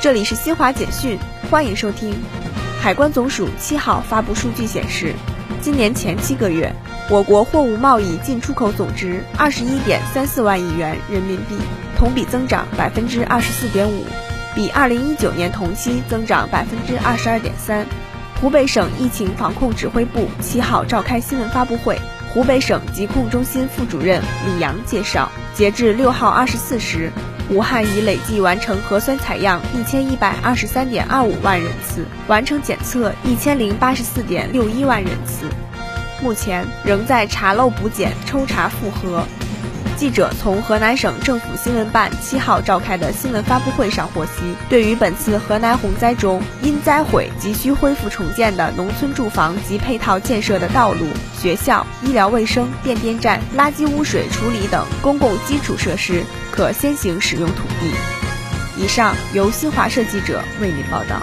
这里是新华简讯，欢迎收听。海关总署七号发布数据显示，今年前七个月，我国货物贸易进出口总值二十一点三四万亿元人民币，同比增长百分之二十四点五，比二零一九年同期增长百分之二十二点三。湖北省疫情防控指挥部七号召开新闻发布会，湖北省疾控中心副主任李阳介绍，截至六号二十四时。武汉已累计完成核酸采样一千一百二十三点二五万人次，完成检测一千零八十四点六一万人次，目前仍在查漏补检、抽查复核。记者从河南省政府新闻办七号召开的新闻发布会上获悉，对于本次河南洪灾中因灾毁急需恢复重建的农村住房及配套建设的道路、学校、医疗卫生、变电站、垃圾污水处理等公共基础设施，可先行使用土地。以上由新华社记者为您报道。